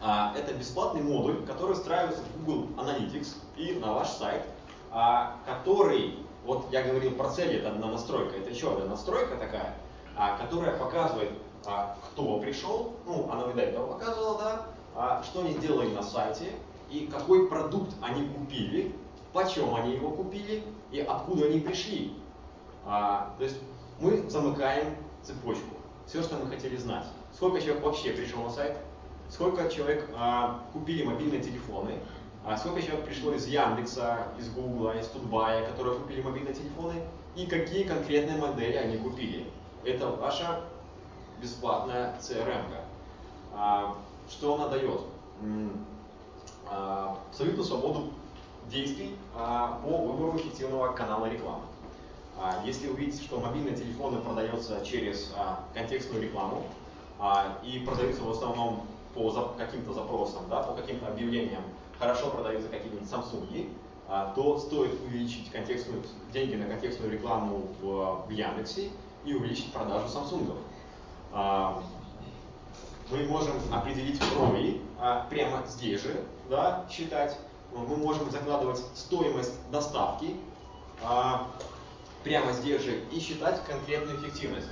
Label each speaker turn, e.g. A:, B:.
A: А, это бесплатный модуль, который встраивается в Google Analytics и на ваш сайт, а, который, вот я говорил про цели, это одна настройка, это еще одна настройка такая, а, которая показывает, кто пришел, ну, она, видать, этого показывала, да, что они сделали на сайте и какой продукт они купили, почем они его купили и откуда они пришли. То есть мы замыкаем цепочку. Все, что мы хотели знать. Сколько человек вообще пришел на сайт, сколько человек а, купили мобильные телефоны, а сколько человек пришло из Яндекса, из Гугла, из Тутбая, которые купили мобильные телефоны, и какие конкретные модели они купили. Это ваша бесплатная CRM. -ка. А, что она дает? А, абсолютную свободу действий а, по выбору эффективного канала рекламы. А, если вы видите, что мобильные телефоны продаются через а, контекстную рекламу а, и продаются в основном по каким-то запросам, да, по каким-то объявлениям, хорошо продаются какие-нибудь Samsung, то стоит увеличить контекстную, деньги на контекстную рекламу в, в Яндексе и увеличить продажу Samsung. Мы можем определить брови прямо здесь же, да, считать. Мы можем закладывать стоимость доставки, прямо здесь же и считать конкретную эффективность.